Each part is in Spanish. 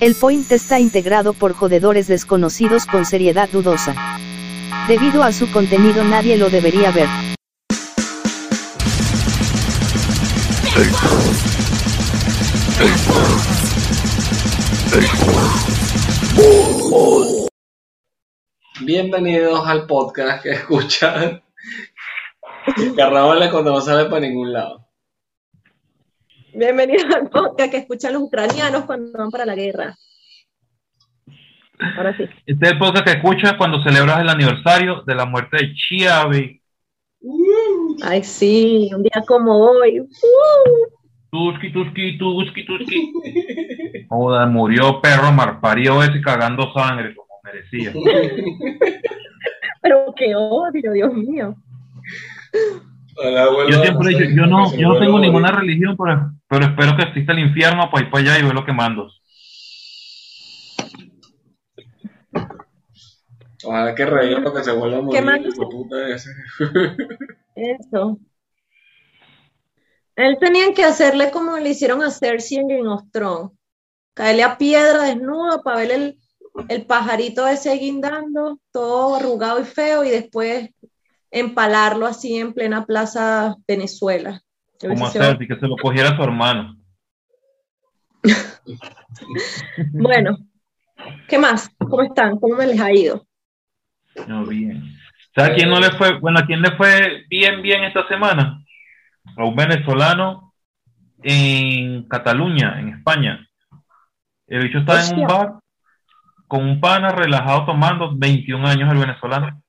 El point está integrado por jodedores desconocidos con seriedad dudosa. Debido a su contenido nadie lo debería ver. Bienvenidos al podcast que escuchan Carnavales cuando no sale para ningún lado. Bienvenidos al podcast que escuchan los ucranianos cuando van para la guerra. Ahora sí. Este es el podcast que escuchas cuando celebras el aniversario de la muerte de Chiavi. Ay, sí, un día como hoy. Uh. Tuski, tuski, tuski, tuski. Joder, murió perro marparío ese cagando sangre como merecía. Pero qué odio, Dios mío. Yo siempre he dicho, yo no, yo no tengo ninguna religión, pero, pero espero que exista el infierno para ir para allá y ver lo que mando. Ojalá que reír porque se vuelva a morir. ¿Qué puta ese. Eso. Él tenían que hacerle como le hicieron a Cersei en Game of Thrones. Caerle a piedra desnudo para ver el, el pajarito ese guindando, todo arrugado y feo, y después empalarlo así en plena plaza Venezuela. Como Hubiese hacer, sido- y que se lo cogiera su hermano. Bueno, ¿qué más? ¿Cómo están? ¿Cómo me les ha ido? No, bien. ¿Sabe a quién no le fue? Bueno, ¿a quién le fue bien, bien esta semana? A un venezolano en Cataluña, en España. El bicho estaba en un bar con un pana relajado tomando 21 años el venezolano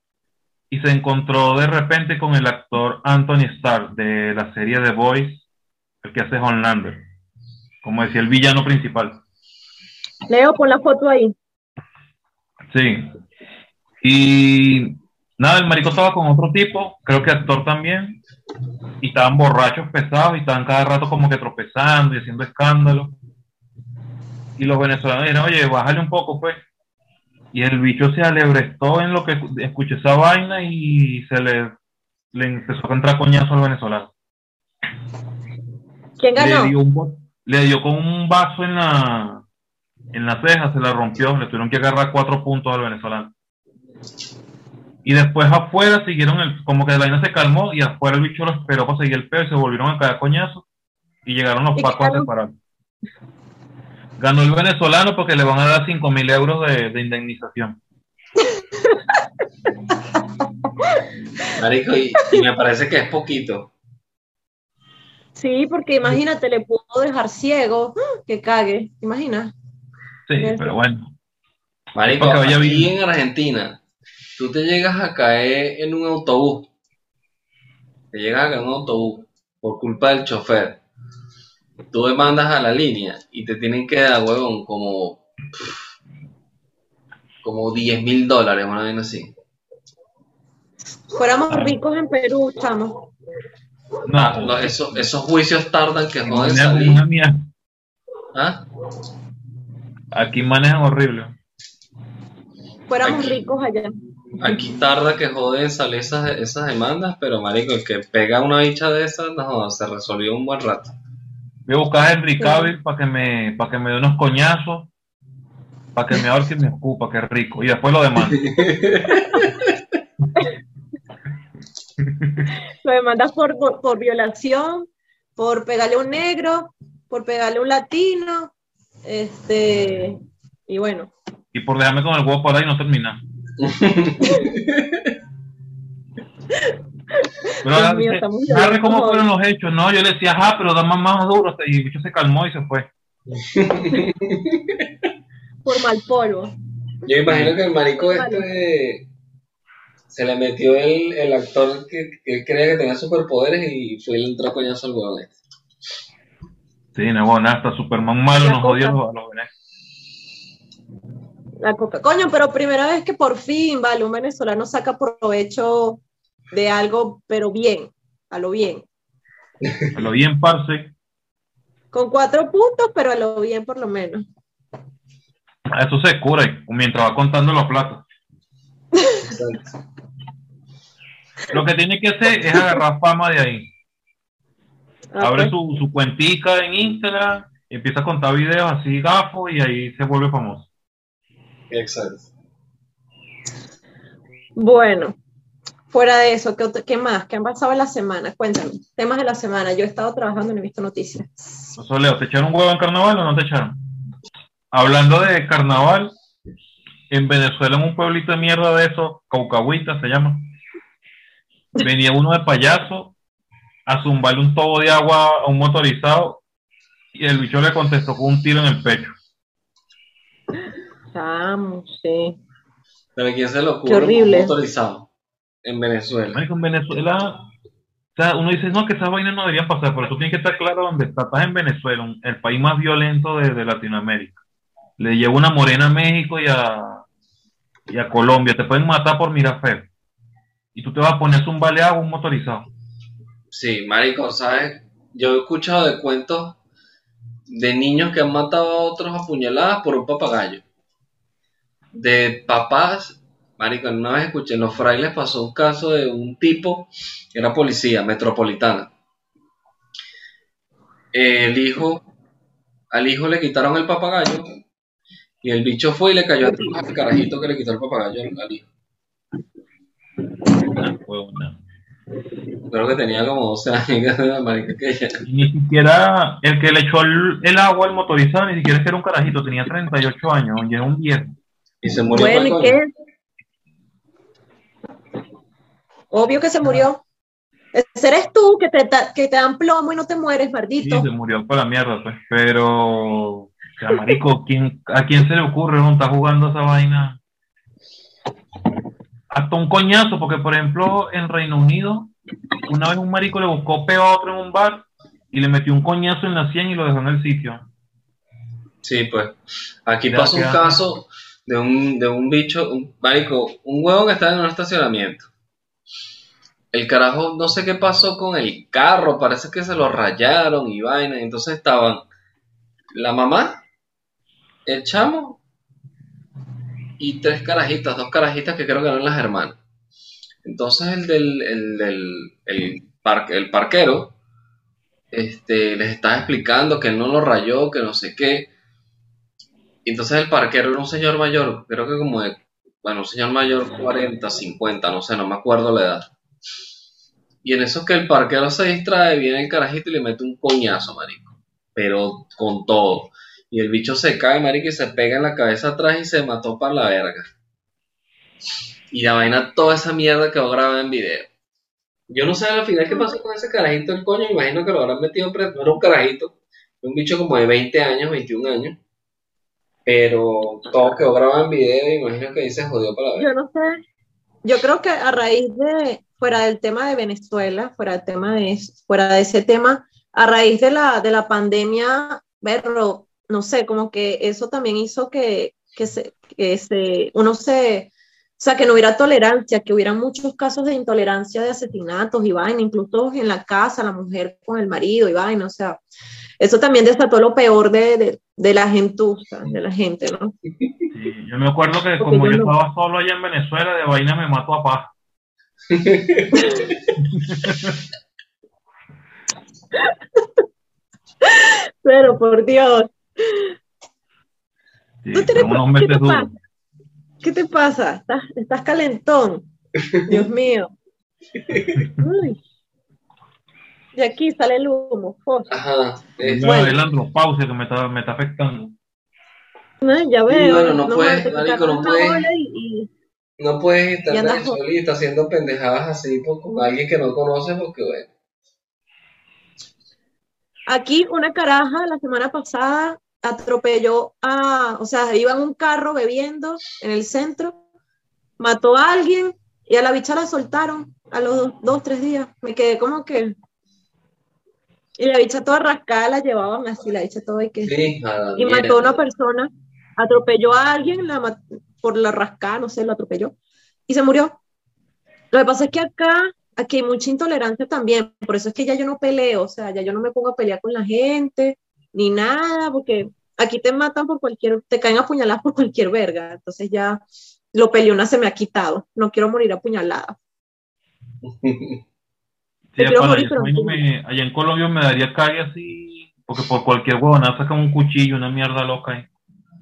y se encontró de repente con el actor Anthony Starr de la serie The Boys, el que hace Homelander, como decía el villano principal. Leo, pon la foto ahí. Sí. Y nada, el marico estaba con otro tipo, creo que actor también, y estaban borrachos pesados y estaban cada rato como que tropezando y haciendo escándalo. Y los venezolanos dijeron, oye, bájale un poco, pues. Y el bicho se alebrestó en lo que escu- escuché esa vaina y se le, le empezó a entrar coñazo al venezolano. ¿Quién Le ganó? dio, un le dio con un vaso en la, en la ceja, se la rompió, le tuvieron que agarrar cuatro puntos al venezolano. Y después afuera siguieron, el, como que la vaina se calmó y afuera el bicho lo esperó para seguir el peo y se volvieron a caer coñazos y llegaron los ¿Y qué pacos a separar. Ganó el venezolano porque le van a dar cinco mil euros de, de indemnización. Marico, y, y me parece que es poquito. Sí, porque imagínate, le pudo dejar ciego. ¡Ah! Que cague, ¿te imaginas? Sí, pero bueno. Marico, vaya aquí bien. en Argentina, tú te llegas a caer en un autobús. Te llegas a caer en un autobús por culpa del chofer. Tú demandas a la línea y te tienen que dar, huevón, como. como 10 mil dólares, una vez así. Fuéramos ricos en Perú, estamos. No, No, eso- esos juicios tardan que joden salir. una. ¿Ah? Aquí manejan horrible. Fuéramos Aquí. ricos allá. Aquí tarda que joden salir esas, esas demandas, pero marico, el que pega una bicha de esas, no, se resolvió un buen rato. Voy a buscar a Henry Cavill para que me para que me dé unos coñazos, para que me ahorque y me escupa, qué rico. Y después lo demás. Lo demandas por, por, por violación, por pegarle a un negro, por pegarle a un latino. Este, y bueno, Y por dejarme con el huevo por ahí no terminar. Pero mío, narre cómo hoy. fueron los hechos. No, yo le decía, ajá, pero da más, más duro. Y el bicho se calmó y se fue. por mal polvo. Yo imagino que el marico este se le metió el, el actor que, que él creía que tenía superpoderes y fue y le entró a coñazo al huevón este. Sí, no, bueno, hasta Superman malo La nos coca. los, a los venezolanos. La coca. Coño, pero primera vez que por fin, vale, un venezolano saca provecho de algo, pero bien, a lo bien. A lo bien, parce. Con cuatro puntos, pero a lo bien por lo menos. Eso se cura mientras va contando los platos. Lo que tiene que hacer es agarrar fama de ahí. Ah, Abre su, su cuentica en Instagram, empieza a contar videos así gafo y ahí se vuelve famoso. Exacto. Bueno, fuera de eso, ¿qué, más? ¿Qué han pasado en la semana? Cuéntame, temas de la semana. Yo he estado trabajando y no he visto noticias. Leo, ¿te echaron un huevo en carnaval o no te echaron? Hablando de carnaval, en Venezuela, en un pueblito de mierda de esos, Caucahuita se llama, venía uno de payaso a zumbarle un tobo de agua a un motorizado y el bicho le contestó con un tiro en el pecho. Vamos, sí. Pero ¿a quién se le ocurre Qué horrible. un motorizado en Venezuela? Marico, en Venezuela, o sea, uno dice, no, que esas vainas no deberían pasar, pero tú tienes que estar claro dónde estás. Estás en Venezuela, el país más violento de, de Latinoamérica. Le llevo una morena a México y a, y a Colombia. Te pueden matar por mirar feo. Y tú te vas a poner un baleado un motorizado. Sí, marico, ¿sabes? Yo he escuchado de cuentos de niños que han matado a otros a puñaladas por un papagayo. De papás, marico, una vez escuché, en los frailes pasó un caso de un tipo que era policía metropolitana. El hijo, al hijo le quitaron el papagayo y el bicho fue y le cayó al carajito que le quitó el papagayo al, hijo. Huevona. Creo que tenía como 12 años, que ya- Y ni siquiera el que le echó el, el agua al motorizado, ni siquiera que era un carajito, tenía 38 años, y era un viejo. y se murió. Bueno. Obvio que se murió. Ese eres tú que te, que te dan plomo y no te mueres, Sí, maldito. se murió por la mierda, pues. Pero, o sea, marico, ¿quién, ¿a quién se le ocurre no está jugando esa vaina? Hasta un coñazo, porque por ejemplo, en Reino Unido, una vez un marico le buscó peo a otro en un bar y le metió un coñazo en la sien y lo dejó en el sitio. Sí, pues. Aquí Ya, pasó un ya. caso de un, de un bicho, un marico, un huevo que estaba en un estacionamiento. El carajo, no sé qué pasó con el carro, parece que se lo rayaron y vaina. Entonces estaban la mamá, el chamo y tres carajitas, dos carajitas que creo que eran las hermanas. Entonces el del, el el, par- el parquero este, les estaba explicando que no lo rayó, que no sé qué. Entonces el parquero era un señor mayor, creo que como de, bueno, un señor mayor 40, 50, no sé, no me acuerdo la edad. Y en eso que el parquero se distrae, viene el carajito y le mete un coñazo, marico. Pero con todo. Y el bicho se cae, marico, y se pega en la cabeza atrás y se mató para la verga. Y la vaina, toda esa mierda quedó grabada en video. Yo no sé al final qué pasó con ese carajito del coño, imagino que lo habrán metido preso. No era un carajito, era un bicho como de 20 años, 21 años. Pero todo quedó grabado en video y imagino que ahí se jodió para verga. Yo no sé. Yo creo que a raíz de, fuera del tema de Venezuela, fuera del tema de, fuera de ese tema, a raíz de la, de la pandemia, verlo, no sé, como que eso también hizo que, que, se, que se, uno se, o sea, que no hubiera tolerancia, que hubiera muchos casos de intolerancia de asesinatos y vaina, incluso en la casa, la mujer con el marido y vaina, o sea, eso también desató lo peor de, de, de la gentuza, de la gente, ¿no? Sí, yo me acuerdo que como yo yo no- estaba solo allá en Venezuela, de vaina me mató a paz. Pero por Dios. Sí, ¿No unos ¿qué te pasa? ¿Qué te pasa? ¿Estás, estás calentón. Dios mío. Uy. De aquí sale el humo. Ajá. es- No, Bueno. es la andropausia que me está, me está afectando. No, ya veo. bueno, no puedes, marico, no puedes. bola y- y- No puedes estar en andas Venezuela y estar haciendo pendejadas así por- con alguien que no conoces porque, bueno. Aquí una caraja la semana pasada atropelló a, o sea, iba en un carro bebiendo en el centro, mató a alguien y a la bicha la soltaron a los dos, dos tres días. Me quedé como que... Y la bicha toda rascada la llevaban así, la bicha toda y que... Y mató a una persona, atropelló a alguien la ma- por la rascada, no sé, lo atropelló y se murió. Lo que pasa es que acá, aquí hay mucha intolerancia también, por eso es que ya yo no peleo, o sea, ya yo no me pongo a pelear con la gente, ni nada, porque aquí te matan por cualquier, te caen apuñaladas por cualquier verga, entonces ya lo peleona se me ha quitado, no quiero morir apuñalada. Sí, quiero morir, yo pero no me- allá en Colombia me daría cague así, Porque por cualquier huevona sacan un cuchillo, una mierda loca ahí.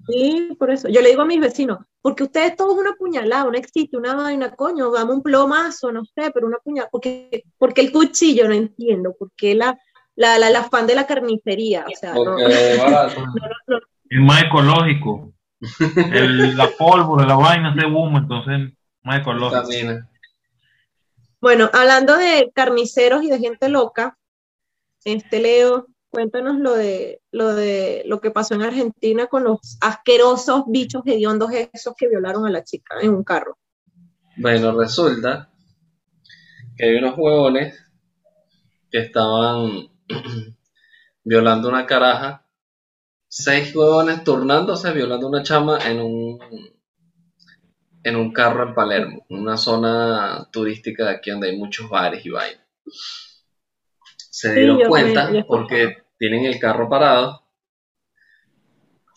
Sí, por eso. Yo le digo a mis vecinos, porque ustedes todos una puñalada, no existe una vaina, coño, dame un plomazo, no sé, pero una puñalada, porque, porque el cuchillo no entiendo, porque la, la, la, el afán de la carnicería, o sea, no, Porque no, no, Es más ecológico. El- la pólvora, la vaina se boom, entonces más ecológico. Vitamina. Bueno, hablando de carniceros y de gente loca, este Leo, cuéntanos lo de lo de lo que pasó en Argentina con los asquerosos bichos hediondos esos que violaron a la chica en un carro. Bueno, resulta que hay unos huevones que estaban violando una caraja. Seis huevones turnándose violando una chama en un en un carro en Palermo, una zona turística de aquí donde hay muchos bares y vainas. Se dieron cuenta porque tienen el carro parado.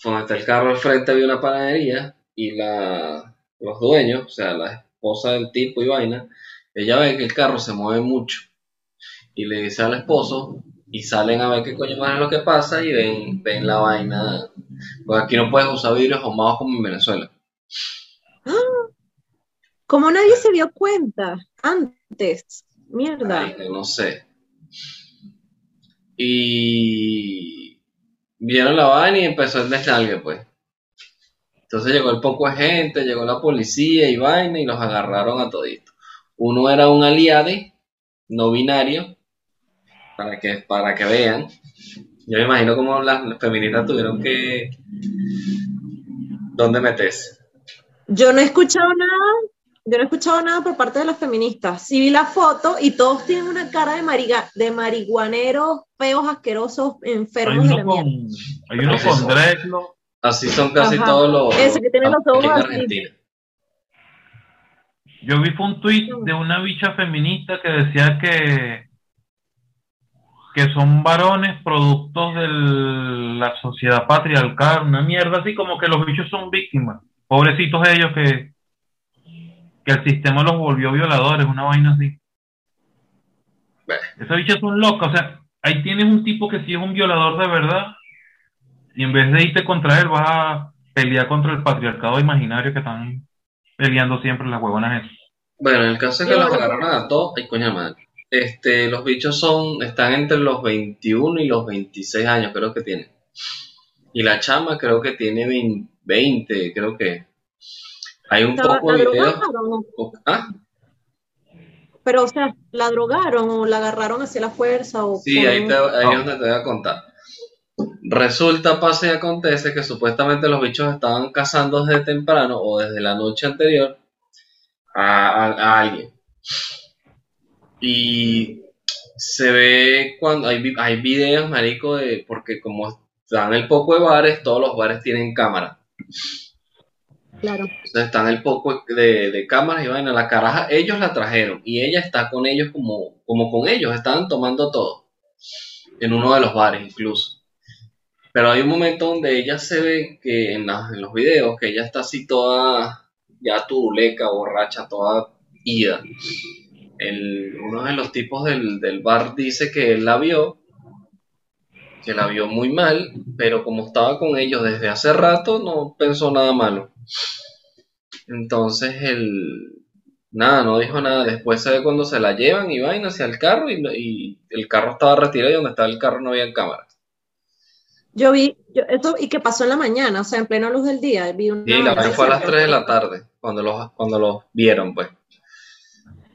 Donde está el carro al frente había una panadería y la, los dueños, o sea, la esposa del tipo y vaina, ella ve que el carro se mueve mucho y le dice al esposo y salen a ver qué coño más es lo que pasa y ven, ven la vaina. Porque aquí no puedes usar vidrios ahumados como en Venezuela. Como nadie se dio cuenta antes, mierda. No sé. Y vieron la vaina y empezó el desnalgue, pues. Entonces llegó el poco de gente, llegó la policía y vaina y los agarraron a toditos. Uno era un aliade, no binario, para que, para que vean. Yo me imagino como las feministas tuvieron que... ¿Dónde metes? Yo no he escuchado nada, yo no he escuchado nada por parte de las feministas. Sí vi la foto y todos tienen una cara de, mariga, de marihuaneros, feos, asquerosos, Hay enfermos de la uno con, hay uno Eso. con dreadlock. Así son casi Ajá. todos los... Ese que tiene los ojos así. Argentina. Yo vi fue un tweet de una bicha feminista que decía que que son varones productos de la sociedad patriarcal, una mierda así como que los bichos son víctimas. Pobrecitos ellos que que el sistema los volvió violadores, una vaina así. Bueno. Esas bichas son locas, o sea, ahí tienes un tipo que sí es un violador de verdad y en vez de irte contra él vas a pelear contra el patriarcado imaginario que están peleando siempre las huevonas esas. Bueno, en el caso es que Sí, los bueno. agarraron a todos, ay coño de madre. Este, los bichos son, están entre los 21 y los 26 años, creo que tienen. Y la chama creo que tiene 20, 20, creo que. Hay un ¿La, poco de videos. drogaron? Ah, Pero, o sea, ¿la drogaron o la agarraron hacia la fuerza? O sí, con ahí, te, ahí Ah. es donde te voy a contar. Resulta, pasa y acontece que supuestamente los bichos estaban cazando desde temprano o desde la noche anterior a, a- a alguien. Y se ve cuando hay, hay videos, marico, de, porque como están el poco de bares, todos los bares tienen cámara. Claro. Entonces están el poco de, de cámaras y vaina. La caraja, ellos la trajeron y ella está con ellos como, como con ellos, estaban tomando todo. En uno de los bares incluso. Pero hay un momento donde ella se ve que en, las- en los videos, que ella está así toda, ya turuleca, borracha, toda ida. El, uno de los tipos del, del bar dice que él la vio, que la vio muy mal, pero como estaba con ellos desde hace rato, no pensó nada malo. Entonces el nada, no dijo nada. Después se ve cuando se la llevan y vaina hacia el carro y, y el carro estaba retirado y donde estaba el carro no había cámara. Yo vi, yo, esto, y que pasó en la mañana, o sea, en plena luz del día. Vi una Y la fue a las que- 3 de la tarde, cuando los, cuando los vieron, pues.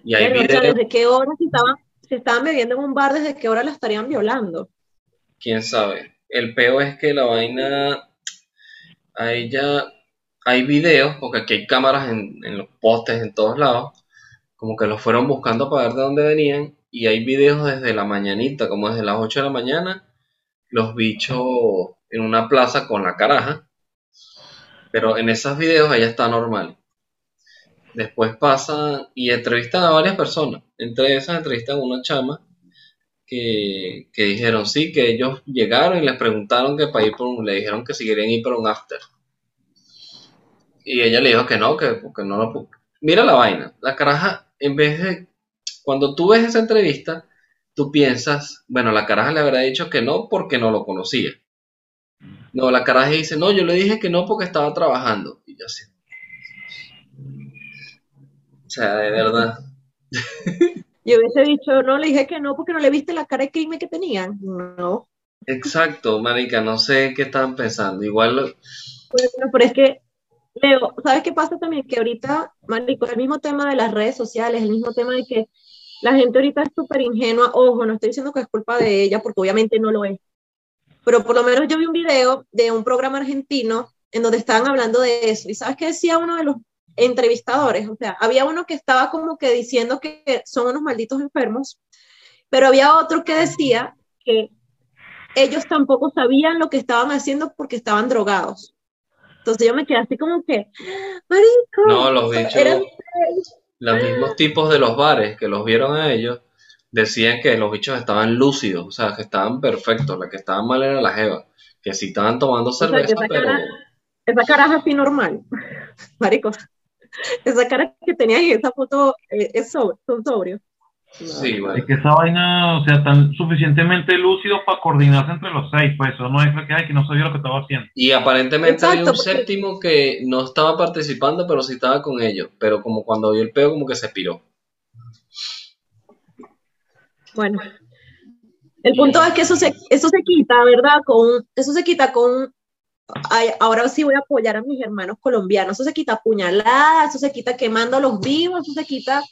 Y hay Pero, o sea, videos, ¿desde qué hora si estaban, si estaban bebiendo en un bar, desde qué hora la estarían violando? Quién sabe. El peo es que la vaina, a ella, hay videos, porque aquí hay cámaras en, en los postes en todos lados, como que los fueron buscando para ver de dónde venían, y hay videos desde la mañanita, como desde las 8 de la mañana, los bichos en una plaza con la caraja, pero en esos videos ella está normal. Después pasan y entrevistan a varias personas, entre esas entrevistan a una chama que, dijeron sí, que ellos llegaron y les preguntaron que para ir por un, le dijeron que si querían ir por un after. Y ella le dijo que no, que porque no lo pu- Mira la vaina, la caraja, en vez de, cuando tú ves esa entrevista, tú piensas, bueno, la caraja le habrá dicho que no porque no lo conocía. No, la caraja dice, no, yo le dije que no porque estaba trabajando. Y yo así. O sea, de verdad. Yo hubiese dicho, no, le dije que no porque no le viste la cara de crimen que tenían. No. Exacto, marica, no sé qué estaban pensando. Igual, Bueno, pero es que, Leo, ¿sabes qué pasa también? Que ahorita, marico, el mismo tema de las redes sociales, el mismo tema de que la gente ahorita es súper ingenua. Ojo, no estoy diciendo que es culpa de ella, porque obviamente no lo es. Pero por lo menos yo vi un video de un programa argentino en donde estaban hablando de eso. ¿Y sabes qué decía uno de los entrevistadores? O sea, había uno que estaba como que diciendo que son unos malditos enfermos, pero había otro que decía que ellos tampoco sabían lo que estaban haciendo porque estaban drogados. Entonces yo me quedé así como que, marico, no, los bichos, eran- los mismos tipos de los bares que los vieron a ellos, decían que los bichos estaban lúcidos, o sea, que estaban perfectos, la que estaban mal era la jeva, que sí estaban tomando cerveza, esa pero cara- esa cara es así normal, marico. Esa cara que tenías en esa foto eh, es sobre, son sobrios. sí, Es bueno. que esa vaina, o sea, tan suficientemente lúcidos para coordinarse entre los seis, pues eso no es que, ay, que no sabía lo que estaba haciendo. Y aparentemente había Exacto, un porque- séptimo que no estaba participando, pero sí estaba con ellos, pero como cuando vio el peo como que se piró. Bueno, el punto es que eso se, eso se quita, ¿verdad? Con, eso se quita con, ahora sí voy a apoyar a mis hermanos colombianos, eso se quita puñaladas, eso se quita quemándolos vivos, eso se quita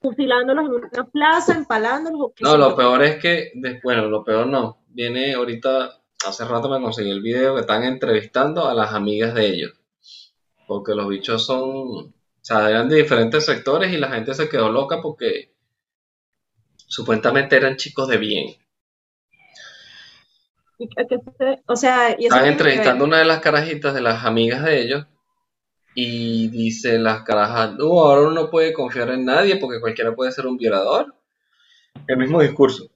fusilándolos en una plaza, empalándolos. No, lo peor es que, bueno, lo peor no. Viene ahorita, hace rato me conseguí el video que están entrevistando a las amigas de ellos. Porque los bichos son, o sea, eran de diferentes sectores y la gente se quedó loca porque supuestamente eran chicos de bien. Y que- que se- o sea, y que entrevistando una de las carajitas de las amigas de ellos y dice las carajas, no, ahora uno no puede confiar en nadie porque cualquiera puede ser un violador. El mismo discurso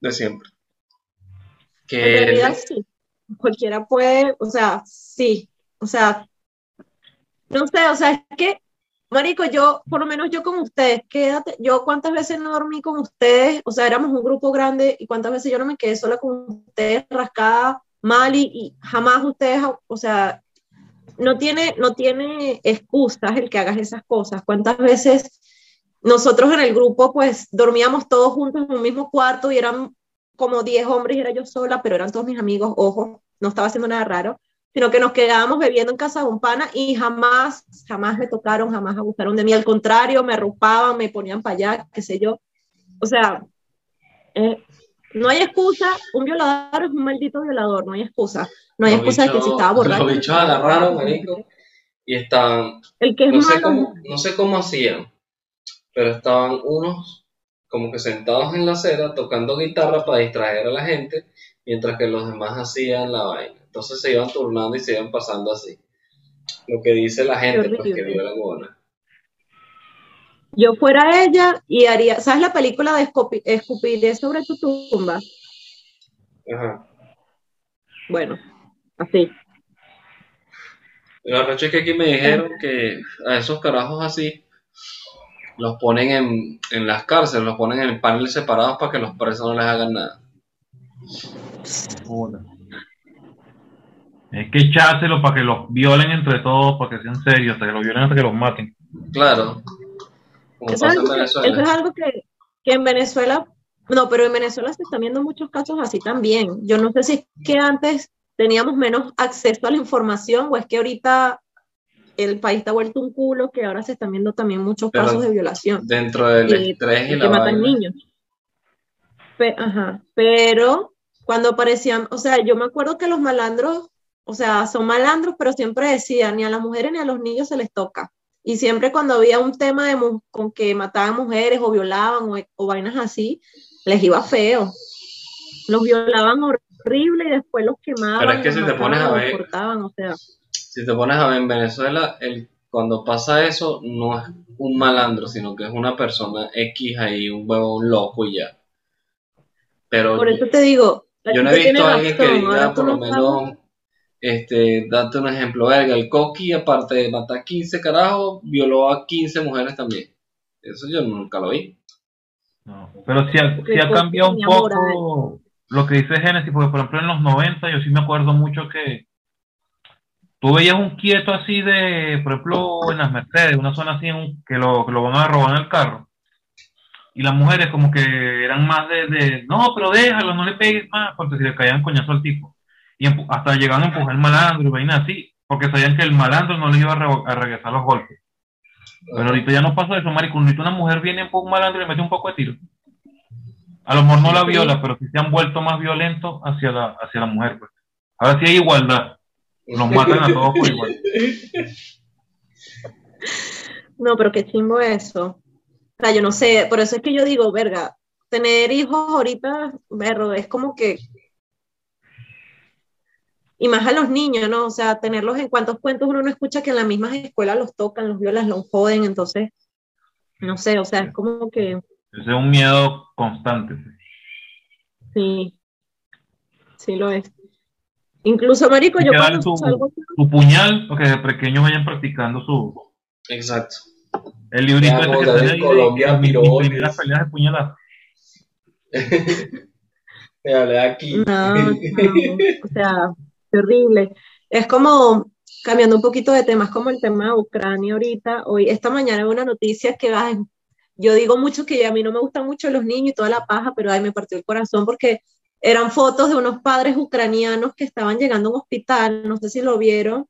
de siempre. En Que realidad sí, cualquiera puede, o sea, sí, o sea, no sé, o sea, es que, marico, yo, por lo menos yo con ustedes, quédate, yo cuántas veces no dormí con ustedes, o sea, éramos un grupo grande y cuántas veces yo no me quedé sola con ustedes, rascada, mal y, jamás ustedes, o sea, no tiene, no tiene excusas el que hagas esas cosas, cuántas veces nosotros en el grupo pues dormíamos todos juntos en un mismo cuarto y eran como 10 hombres y era yo sola, pero eran todos mis amigos, ojo, no estaba haciendo nada raro, sino que nos quedábamos bebiendo en casa de un pana y jamás, jamás me tocaron, jamás abusaron de mí, al contrario, me arropaban, me ponían para allá, qué sé yo. O sea, eh, no hay excusa, un violador es un maldito violador, no hay excusa. No hay Los excusa de que si estaba borracho. los bichos agarraron, marico. y estaban El que es no sé cómo, no sé cómo hacían, pero estaban unos como que sentados en la acera tocando guitarra para distraer a la gente, mientras que los demás hacían la vaina. Entonces se iban turnando y se iban pasando así. Lo que dice la gente, pues que vio la buena. yo fuera ella y haría, ¿sabes la película de Escupi- Escupiré sobre tu tumba? Ajá. Bueno, así. Lo arrecho es que aquí me dijeron que a esos carajos así los ponen en, en las cárceles, los ponen en paneles separados para que los presos no les hagan nada. Es que echárselo para que los violen entre todos, para que sean serios, hasta que los violen hasta que los maten. Claro. Como Eso es pasa en algo, que, Venezuela. eso es algo que, que en Venezuela, no, pero en Venezuela se están viendo muchos casos así también. Yo no sé si es que antes teníamos menos acceso a la información o es que ahorita el país está vuelto un culo, que ahora se están viendo también muchos Pero casos de violación. Dentro del y- estrés y y la que matan niños. Pe- ajá, pero cuando aparecían, o sea, yo me acuerdo que los malandros, o sea, son malandros, pero siempre decían, ni a las mujeres ni a los niños se les toca. Y siempre cuando había un tema de con que mataban mujeres o violaban o, o vainas así, les iba feo. Los violaban horrible y después los quemaban. Pero es que si te pones a ver- cortaban, o sea, Si te pones a ver en Venezuela, el, cuando pasa eso, no es un malandro, sino que es una persona X ahí, un huevón loco y ya. Pero por eso te digo, yo no he visto a alguien que diga, por lo menos, este, date un ejemplo, verga, el Coqui, aparte de matar 15 carajos, violó a 15 mujeres también. Eso yo nunca lo vi. No, pero sí ha, sí ha cambiado un poco lo que dice Genesis, porque por ejemplo en los 90 yo sí me acuerdo mucho que tú veías un quieto así de, por ejemplo, en las Mercedes, una zona así en- que, lo, que lo van a robar en el carro. Y las mujeres como que eran más de, de, no, pero déjalo, no le pegues más, porque si le caían coñazo al tipo. Y hasta llegaban a empujar al malandro y vainas así, porque sabían que el malandro no les iba a, re- a regresar los golpes. Pero ahorita ya no pasa eso, marico. Ahorita una mujer viene un malandro y le mete un poco de tiro. A lo mejor no la viola, pero sí se han vuelto más violentos hacia la, hacia la mujer. Pues. Ahora sí hay igualdad. Los matan a todos por igual. No, pero qué chimbo eso. O sea, yo no sé, por eso es que yo digo, verga, tener hijos ahorita, berro, es como que. Y más a los niños, ¿no? O sea, tenerlos en cuantos cuentos uno no escucha que en las mismas escuelas los tocan, los violan, los joden, entonces, no sé, o sea, es como que, Ese es un miedo constante. sí, sí lo es. Incluso, marico, yo cuando su- salgo, Tu puñal, porque desde pequeños vayan practicando su. Exacto. El librito como que sale de- Colombia, de mis pirones. primeras peleas de puñaladas. Dale aquí. No, no, o sea, terrible. Es como, cambiando un poquito de temas, como el tema de Ucrania ahorita. Hoy, esta mañana una noticia que ay, yo digo mucho que a mí no me gustan mucho los niños y toda la paja, pero ay, me partió el corazón porque eran fotos de unos padres ucranianos que estaban llegando a un hospital, no sé si lo vieron,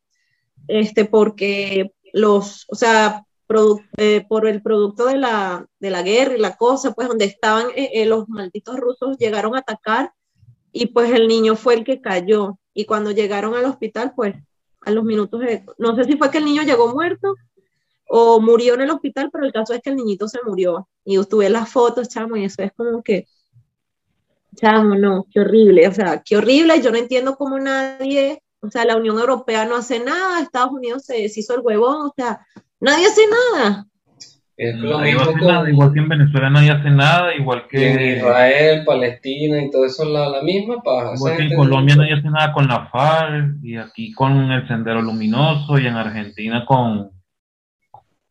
este, porque los, o sea, eh, por el producto de la, de la guerra y la cosa, pues donde estaban eh, eh, los malditos rusos llegaron a atacar y pues el niño fue el que cayó. Y cuando llegaron al hospital, pues a los minutos, de- no sé si fue que el niño llegó muerto o murió en el hospital, pero el caso es que el niñito se murió. Y tuve las fotos, chamo, y eso es como que, chamo, no, qué horrible, o sea, qué horrible. Yo no entiendo cómo nadie, o sea, la Unión Europea no hace nada, Estados Unidos se deshizo el huevón, o sea, nadie hace nada. Es lo Nadie mismo hace con nada, igual que en Venezuela nadie hace nada, igual y en que, Israel, Palestina y todo eso, la, la misma paja. igual que en Colombia nadie hace nada con la FARC, y aquí con el Sendero Luminoso, y en Argentina con,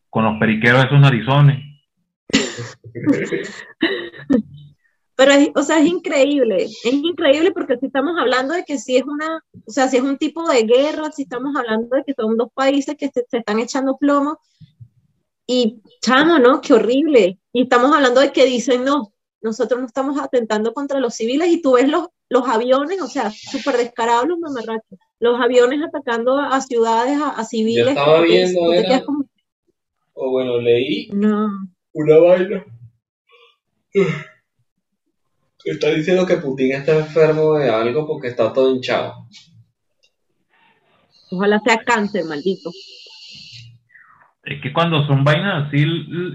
con los periqueros esos narizones. Pero es, o sea, es increíble, es increíble porque si estamos hablando de que si es una, o sea, si es un tipo de guerra, si estamos hablando de que son dos países que se, se están echando plomo, y chamo, ¿no? Qué horrible. Y estamos hablando de que dicen, no, nosotros no estamos atentando contra los civiles y tú ves los, los aviones, o sea, súper descarados los mamarrachos, los aviones atacando a, ciudades, a, a civiles. estaba que viendo, te era- como, O bueno, leí no, una vaina. Está diciendo que Putin está enfermo de algo porque está todo hinchado. ojalá sea cáncer, maldito. Es que cuando son vainas así,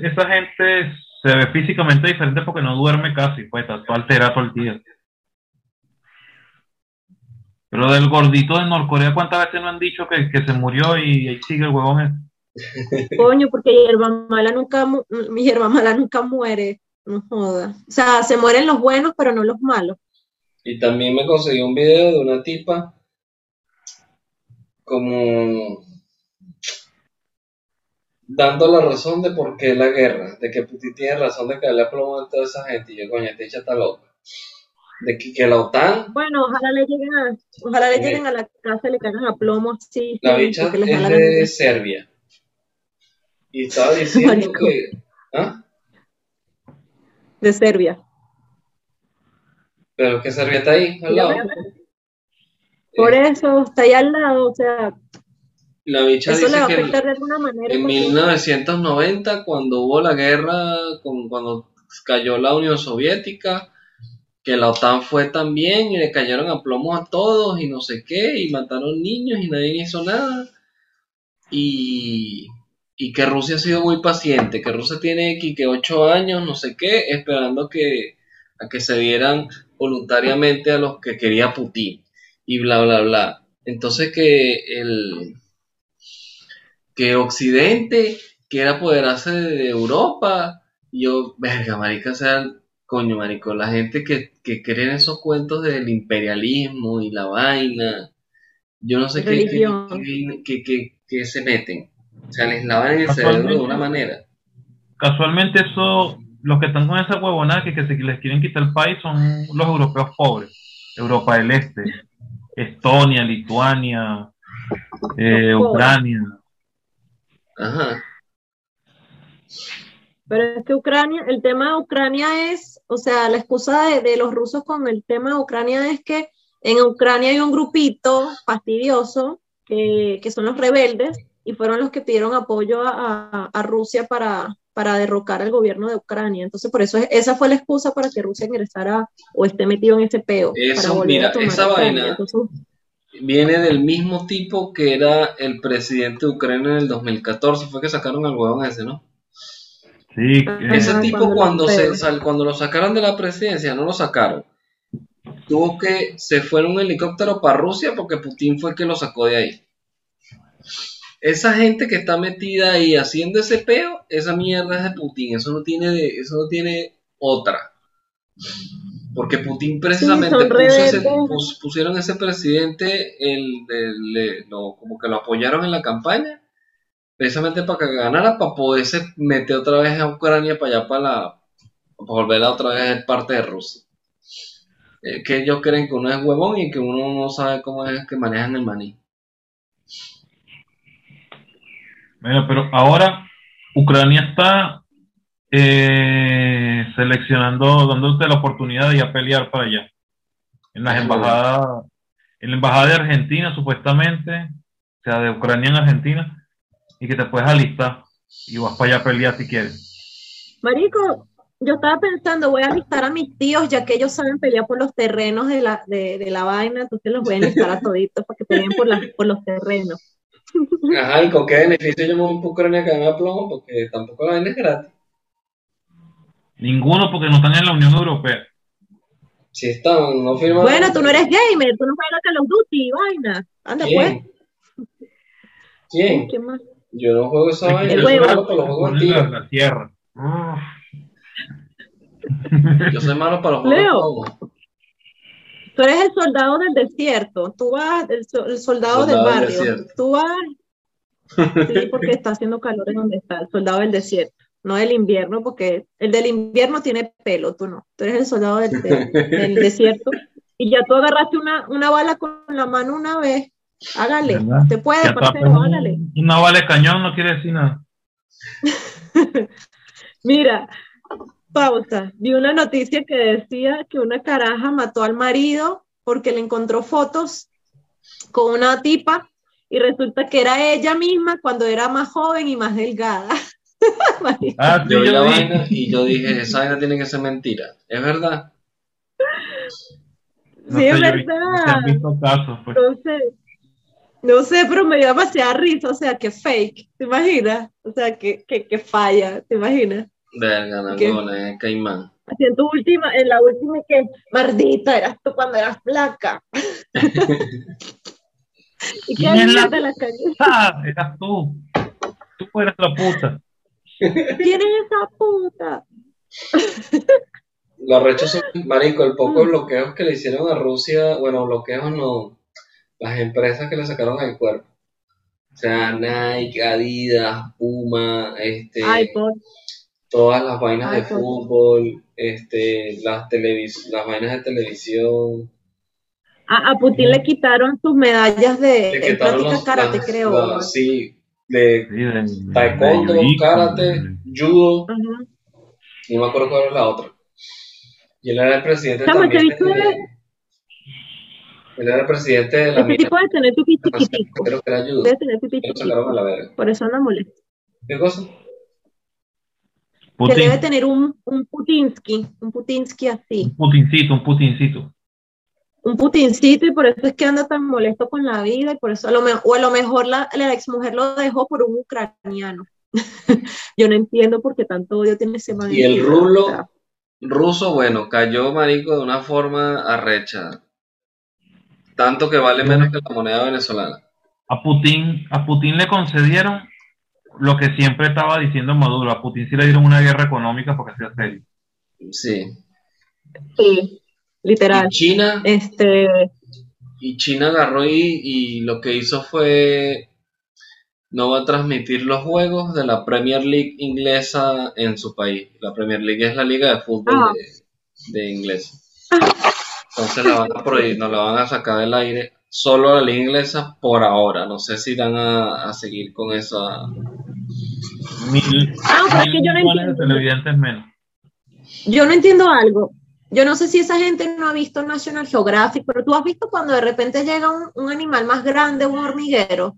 esa gente se ve físicamente diferente porque no duerme casi, pues está todo alterado todo el día. Pero del gordito de Norcorea, ¿cuántas veces no han dicho que, que se murió y ahí sigue el huevón ese? Coño, porque hierba mala nunca, mi hierba mala nunca muere, no joda. O sea, se mueren los buenos, pero no los malos. Y también me conseguí un video de una tipa como dando la razón de por qué la guerra, de que Putin tiene razón de que darle plomo a toda esa gente. Y yo, coño, esta hecha está loca. De que, que la OTAN, Bueno, ojalá le lleguen a, ojalá le lleguen a la casa y le caigan a plomo así. la sí, bicha es la de. Serbia. Y estaba diciendo Marico. que... ¿Ah? de Serbia. Pero que Serbia está ahí, al lado. Por eso está ahí al lado, o sea, La bicha eso dice va a que... afectar de alguna manera. En porque- 1990, cuando hubo la guerra, cuando cayó la Unión Soviética, que la OTAN fue también y le cayeron a plomo a todos y no sé qué, y mataron niños y nadie hizo nada. Y, y que Rusia ha sido muy paciente, que Rusia tiene aquí que 8 años, no sé qué, esperando que, a que se dieran voluntariamente a los que quería Putin y bla, bla, bla. Entonces que el que Occidente quiera apoderarse de Europa. Y yo, verga, marica, o sea, coño, marico, la gente que, que cree en esos cuentos del imperialismo y la vaina, yo no sé qué, qué, Religión. qué- qué- qué- qué se meten. O sea, les lavan el cerebro de una manera. Casualmente eso los que están con esa huevonada que, que se les quieren quitar el país son los europeos pobres. Europa del Este, Estonia, Lituania, eh, Ucrania. Ajá. Pero es que Ucrania, el tema de Ucrania es, o sea, la excusa de, de los rusos con el tema de Ucrania es que en Ucrania hay un grupito fastidioso que, que son los rebeldes y fueron los que pidieron apoyo a, a Rusia para, para derrocar al gobierno de Ucrania. Entonces, por eso es- esa fue la excusa para que Rusia ingresara o esté metido en ese peo. Eso, para volver mira, a tomar esa vaina- Entonces, Viene del mismo tipo que era el presidente de Ucrania en el 2014. Fue que sacaron al huevón ese, ¿no? Sí, eh, Ese tipo cuando se, cuando lo sacaron de la presidencia, no lo sacaron. Tuvo que, se fue en un helicóptero para Rusia porque Putin fue el que lo sacó de ahí. Esa gente que está metida ahí haciendo ese peo, esa mierda es de Putin, eso no tiene, de- eso no tiene otra. Porque Putin precisamente puso ese- pus- pusieron ese presidente, el, el- lo- como que lo apoyaron en la campaña, precisamente para que ganara, para poderse meter otra vez a Ucrania para allá, para, la, para volverla otra vez a ser parte de Rusia. Eh, que ellos creen que uno es huevón y que uno no sabe cómo es que manejan el maní. Bueno, pero ahora Ucrania está eh, seleccionando, dándote la oportunidad de ir a pelear para allá. En las embajadas, en la embajada de Argentina, supuestamente, o sea, de Ucrania en Argentina, y que te puedes alistar y vas para allá a pelear si quieres. Marico, yo estaba pensando, voy a alistar a mis tíos, ya que ellos saben pelear por los terrenos de la, de, de la vaina, entonces los voy a enlistar a toditos para que peleen por, las- por los terrenos. Ajá, ¿y con qué beneficio yo me voy para Ucrania que me plomo? Porque tampoco la vaina es gratis. Ninguno porque no están en la Unión Europea. Si están, no firman. Bueno, tú no eres gamer, tú no juegas Call of Duty, vaina. Anda pues. ¿Quién? ¿Quién? ¿Quién más? Yo no juego esa vaina, El yo malo para los juegos Ponen la, antiguos. la tierra. Yo soy malo para los juegos Leo. antiguos. Tú eres el soldado del desierto, tú vas, el, so- el soldado, del Soldado del barrio, desierto. tú vas, sí, porque está haciendo calor en donde está, el soldado del desierto, no del invierno, porque el del invierno tiene pelo, tú no, tú eres el soldado del, del- del desierto, y ya tú agarraste una, una bala con la mano una vez, hágale, ¿Verdad? te puede, parcero, hágale. un- Una vale cañón no quiere decir nada. Mira, pausa. Vi una noticia que decía que una caraja mató al marido porque le encontró fotos con una tipa y resulta que era ella misma cuando era más joven y más delgada. Ah, Yo vi yo la vaina y yo dije, esa vaina tiene que ser mentira. ¿Es verdad? No sí, es sé, verdad. casos, pues. Entonces, no sé, pero me dio demasiada risa, o sea, que fake, ¿te imaginas? O sea, que, que, que falla, ¿te imaginas? Verga, no, huevona, es caimán. Así en tu última, en la última que, maldita, eras tú cuando eras flaca. ¿Y qué ¿Quién es la- de la calle? Ah, eras tú. Tú eres la puta. ¿Quién es esa puta? Los rechos son, marico, el poco Mm. bloqueos que le hicieron a Rusia, bueno, bloqueos no, las empresas que le sacaron al cuerpo. O sea, Nike, Adidas, Puma, este, Ay, todas las vainas Ay, de fútbol, este, las televis las vainas de televisión, A, a Putin le quitaron sus medallas de, de práctica karate, creo. las- sí, de Sí, de- de- taekwondo, de karate, de- judo, y no me acuerdo cuál era la otra. Y él era el presidente Chamo, también bicho de- es- él era el presidente de la Ese tipo de tener tu chiquitico. creo que era judo, Debe tener tu. Por eso anda molesto. ¿Qué cosa? Que debe tener un, un Putinsky, un Putinsky así, Un putincito, un putincito. Un Putincito, y por eso es que anda tan molesto con la vida, y por eso a lo mejor, o a lo mejor la, la exmujer lo dejó por un ucraniano. Yo no entiendo por qué tanto odio tiene ese man. Y el rulo- o sea, Ruso, bueno, cayó marico de una forma arrecha. Tanto que vale menos que la moneda venezolana. A Putin, a Putin le concedieron lo que siempre estaba diciendo Maduro. A Putin sí le dieron una guerra económica porque sea serio. Sí. sí, literal. Y China, Este, y China agarró y, y lo que hizo fue no va a transmitir los juegos de la Premier League inglesa en su país. La Premier League es la liga de fútbol Ah. de, de inglés. Entonces la van a prohibir, no la van a sacar del aire. Solo la liga inglesa por ahora. No sé si van a, a seguir con esa. Mil, Ah, pero es que mil yo no entiendo. televidentes menos. Yo no entiendo algo. Yo no sé si esa gente no ha visto National Geographic, pero tú has visto cuando de repente llega un, un animal más grande, un hormiguero.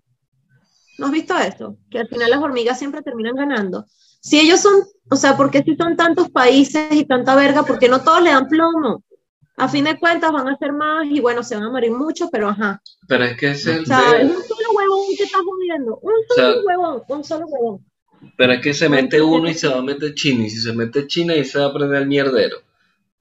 ¿No has visto eso? Que al final las hormigas siempre terminan ganando. Si ellos son, o sea, ¿por qué si son tantos países y tanta verga? ¿Por qué no todos le dan plomo? A fin de cuentas van a ser más y bueno, se van a morir muchos, pero ajá. Pero es que es O el sea, es peor. un solo huevón que está jodiendo. Un solo sea, huevón, un solo huevón. Pero es que se mete uno y se va a meter China. Y si se mete China y se va a prender el mierdero.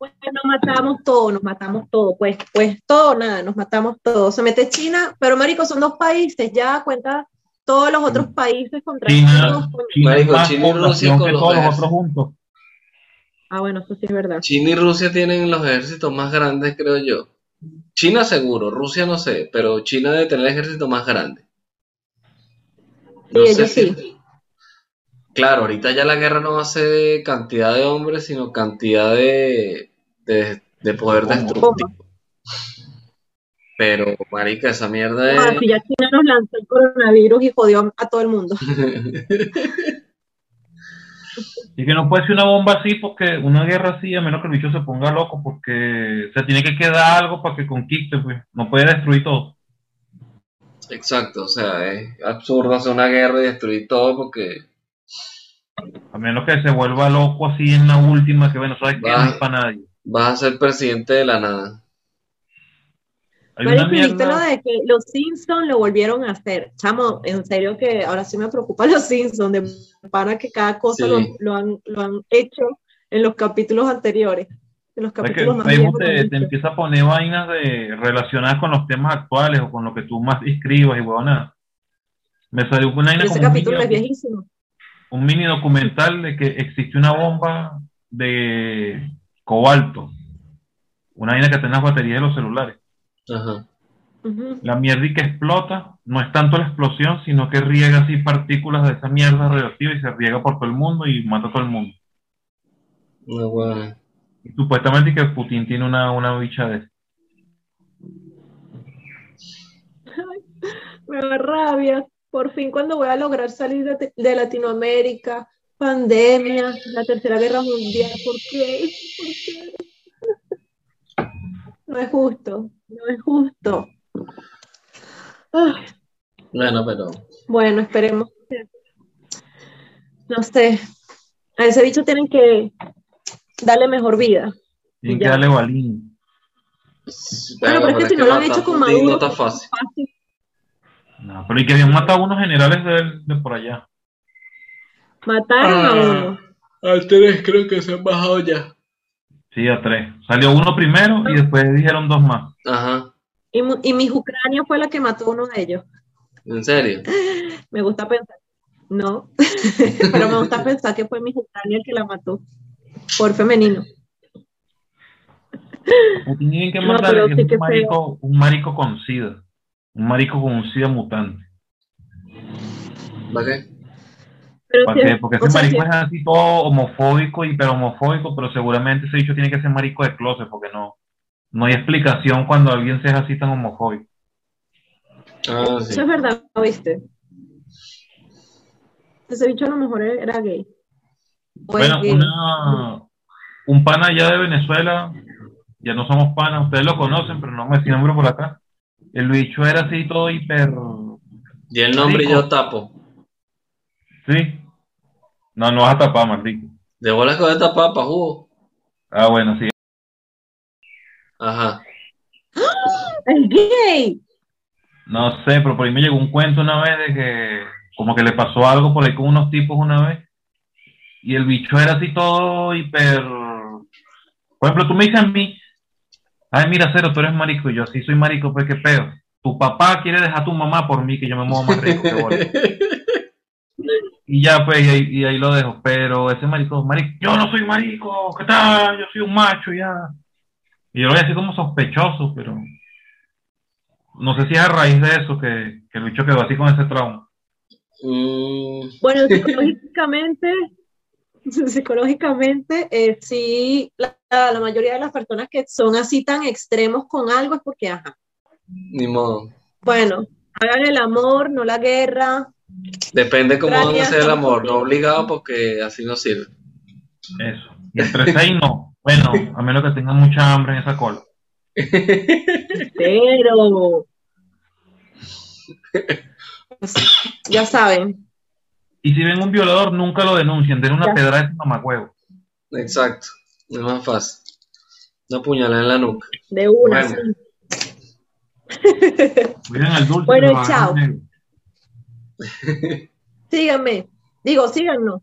Pues nos matamos todos, nos matamos todos, pues, pues todo, nada, nos matamos todos. Se mete China, pero marico, son dos países, ya cuenta todos los otros países contra China. China Marico, más China y Rusia con los todos los otros juntos. Ah, bueno, eso sí es verdad. China y Rusia tienen los ejércitos más grandes, creo yo. China seguro, Rusia no sé, pero China debe tener el ejército más grande. Sí, ellos sí. Claro, ahorita ya la guerra no va a ser de cantidad de hombres, sino cantidad de, de, de poder destructivo. Pero, marica, esa mierda Ah, es... si ya China nos lanzó el coronavirus y jodió a todo el mundo. Y que no puede ser una bomba así porque una guerra así, a menos que el bicho se ponga loco, porque se tiene que quedar algo para que conquiste, pues. No puede destruir todo. Exacto, o sea, es absurdo hacer una guerra y destruir todo porque... A menos que se vuelva loco así en la última, que bueno, sabes que no es para nadie. Vas a ser presidente de la nada. Marico, ¿viste lo de que los Simpsons lo volvieron a hacer? Chamo, en serio que ahora sí me preocupa los Simpsons, de para que cada cosa Sí. lo, lo han, lo han hecho en los capítulos anteriores. En los capítulos más Facebook viejos te, te empieza a poner vainas de, relacionadas con los temas actuales o con lo que tú más escribas y huevona. Me salió una vaina Ese como un capítulo mini, es viejísimo. un mini documental de que existe una bomba de cobalto. Una vaina que tiene las baterías de los celulares. Ajá. La mierda y que explota no es tanto la explosión, sino que riega así partículas de esa mierda radioactiva y se riega por todo el mundo y mata a todo el mundo. Una buena. Y supuestamente que Putin tiene una, una bicha de Me da rabia. Por fin, cuando voy a lograr salir de, de Latinoamérica, pandemia, la tercera guerra mundial, ¿por qué? ¿Por qué? No es justo, no es justo. Ah, Bueno, pero... bueno, esperemos. No sé, a ese bicho tienen que darle mejor vida. Tienen que darle balín. Bueno, pero es que si no lo han hecho con Maduro, No está fácil. Fácil. No, pero y que habían matado a unos generales de, él- de por allá. Mataron a Ah. uno. Al tres creo que se han bajado ya. Sí, a tres. Salió uno primero y después dijeron dos más. Ajá. Y, y mi Ucrania fue la que mató a uno de ellos. ¿En serio? Me gusta pensar. No, pero me gusta pensar que fue mi Ucrania el que la mató. Por femenino. Tienen que matar sí un marico, un marico con sida. Un marico con un sida mutante. ¿Para qué? Porque ese sea, marico es así todo homofóbico, hiper homofóbico, pero seguramente ese dicho tiene que ser marico de closet, porque no, no hay explicación cuando alguien sea así tan homofóbico. Ah, sí. eso es verdad, ¿viste? Ese bicho a lo mejor era gay. O es Bueno, gay. una, un pana allá de Venezuela, ya no somos panas, ustedes lo conocen, pero no me decía nombre por acá. El bicho era así todo hiper. Y el nombre Rico. yo tapo. ¿Sí? No, no vas a tapar, maldito. De bolas con esta papa, jugo. Ah, bueno, sí. Ajá. Es gay. No sé, pero por ahí me llegó un cuento una vez de que como que le pasó algo por ahí con unos tipos una vez y el bicho era así todo hiper... Por ejemplo, tú me dices a mí, ay, mira, Cero, tú eres marico y yo sí soy marico, pues qué pedo. Tu papá quiere dejar a tu mamá por mí, que yo me muevo más rico que. Y ya, pues, y ahí, y ahí lo dejo. Pero ese marico, marico, yo no soy marico, ¿qué tal? Yo soy un macho, ya. Y yo lo voy así como sospechoso, pero no sé si es a raíz de eso que, que el bicho quedó así con ese trauma. Mm, Bueno, psicológicamente, psicológicamente, eh, sí, la, la mayoría de las personas que son así tan extremos con algo es porque, ajá, ni modo. bueno, hagan el amor, no la guerra. Depende cómo van a Gracias, hacer el amor, no obligado porque así no sirve. Eso. Y entre seis no. Bueno, a menos que tengan mucha hambre en esa cola. Pero, pues, ya saben, Y si ven un violador, nunca lo denuncien. Den una Ya. pedra de ese mamagüevo. Exacto, es más fácil. Una puñalada en la nuca. de una. Bueno. sí. Cuiden el dulce. Bueno, chao. negro. Síganme, digo, síganos.